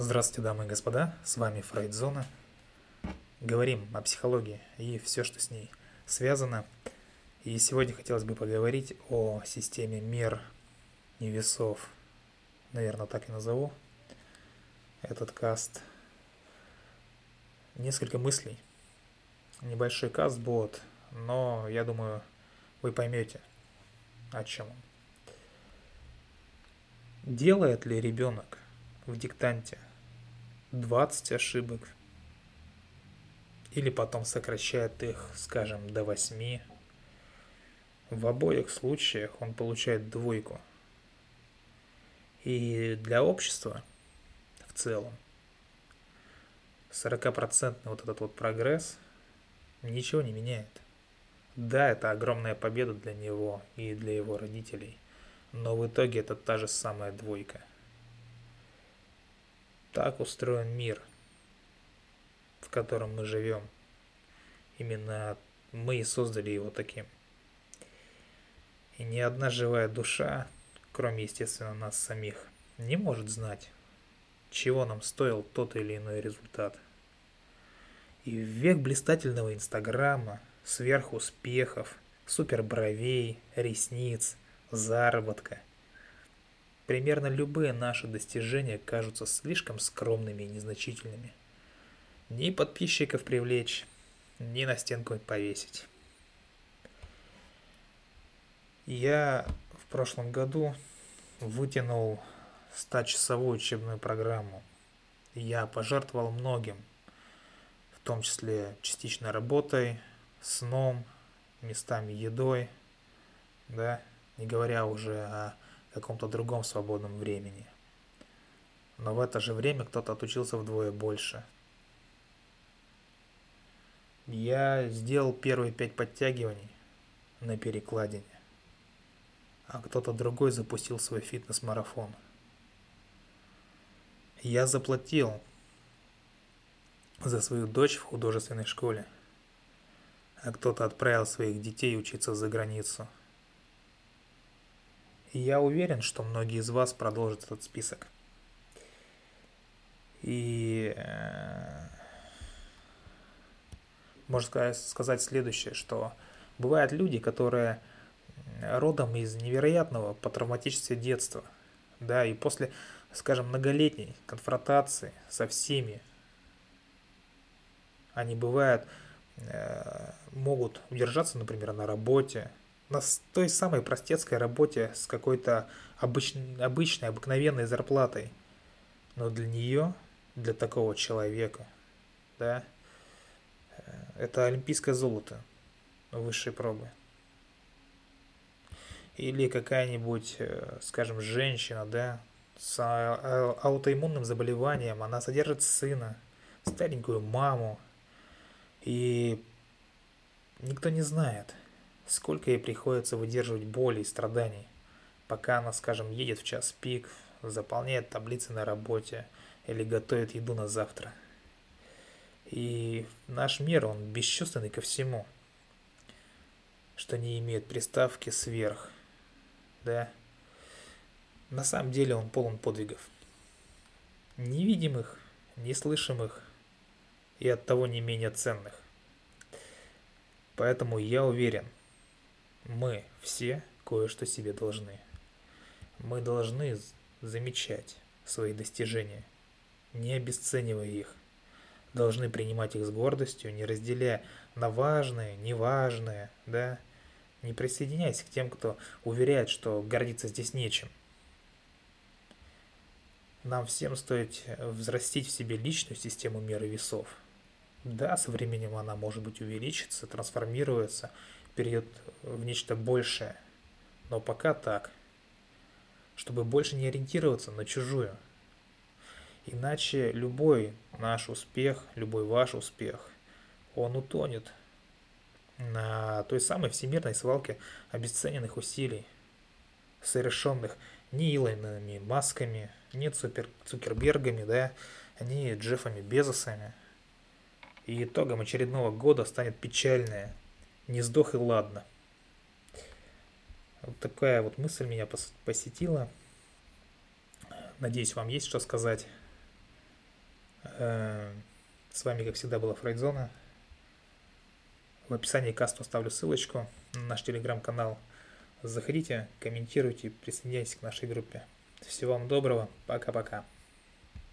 Здравствуйте, дамы и господа, с вами Фрейдзона. Говорим о психологии и все, что с ней связано. И сегодня хотелось бы поговорить о системе мер и весов. Наверное, так и назову этот каст. Несколько мыслей. Небольшой каст будет, но я думаю, вы поймете, о чем он. Делает ли ребенок в диктанте 20 ошибок, или потом сокращает их, скажем, до 8. В обоих случаях он получает двойку. И для общества в целом 40% вот этот вот прогресс ничего не меняет. Да, это огромная победа для него и для его родителей, но в итоге это та же самая двойка – так устроен мир, в котором мы живем. Именно мы и создали его таким. И ни одна живая душа, кроме, естественно, нас самих, не может знать, чего нам стоил тот или иной результат. И в век блистательного Инстаграма, сверхуспехов, супербровей, ресниц, заработка – Примерно любые наши достижения кажутся слишком скромными и незначительными. Ни подписчиков привлечь, ни на стенку повесить. Я в прошлом году вытянул 100-часовую учебную программу. Я пожертвовал многим, в том числе частично работой, сном, местами едой, да, не говоря уже о каком-то другом свободном времени. Но в это же время кто-то отучился вдвое больше. Я сделал первые пять подтягиваний на перекладине, а кто-то другой запустил свой фитнес-марафон. Я заплатил за свою дочь в художественной школе, а кто-то отправил своих детей учиться за границу – и я уверен, что многие из вас продолжат этот список. И э, можно сказать следующее, что бывают люди, которые родом из невероятного по травматического детства, да, и после, скажем, многолетней конфронтации со всеми, они бывают, э, могут удержаться, например, на работе, на той самой простецкой работе с какой-то обычной, обычной, обыкновенной зарплатой. Но для нее, для такого человека, да, э, это олимпийское золото высшей пробы. Или какая-нибудь, э, скажем, женщина, да, с а, а, аутоиммунным заболеванием, она содержит сына, старенькую маму, и никто не знает – сколько ей приходится выдерживать боли и страданий, пока она, скажем, едет в час пик, заполняет таблицы на работе или готовит еду на завтра. И наш мир, он бесчувственный ко всему, что не имеет приставки сверх, да. На самом деле он полон подвигов. Невидимых, неслышимых и оттого не менее ценных. Поэтому я уверен – мы все кое-что себе должны. Мы должны замечать свои достижения, не обесценивая их. Должны принимать их с гордостью, не разделяя на важное, неважное, да. Не присоединяйся к тем, кто уверяет, что гордиться здесь нечем. Нам всем стоит взрастить в себе личную систему меры весов. Да, со временем она может быть увеличится, трансформируется перейдет в нечто большее. Но пока так. Чтобы больше не ориентироваться на чужую. Иначе любой наш успех, любой ваш успех, он утонет на той самой всемирной свалке обесцененных усилий, совершенных не Илонами Масками, не Цукер, Цукербергами, да, не Джеффами Безосами. И итогом очередного года станет печальное – не сдох и ладно. Вот такая вот мысль меня посетила. Надеюсь, вам есть что сказать. Э, с вами, как всегда, была Фрейдзона. В описании касту оставлю ссылочку на наш телеграм-канал. Заходите, комментируйте, присоединяйтесь к нашей группе. Всего вам доброго. Пока-пока.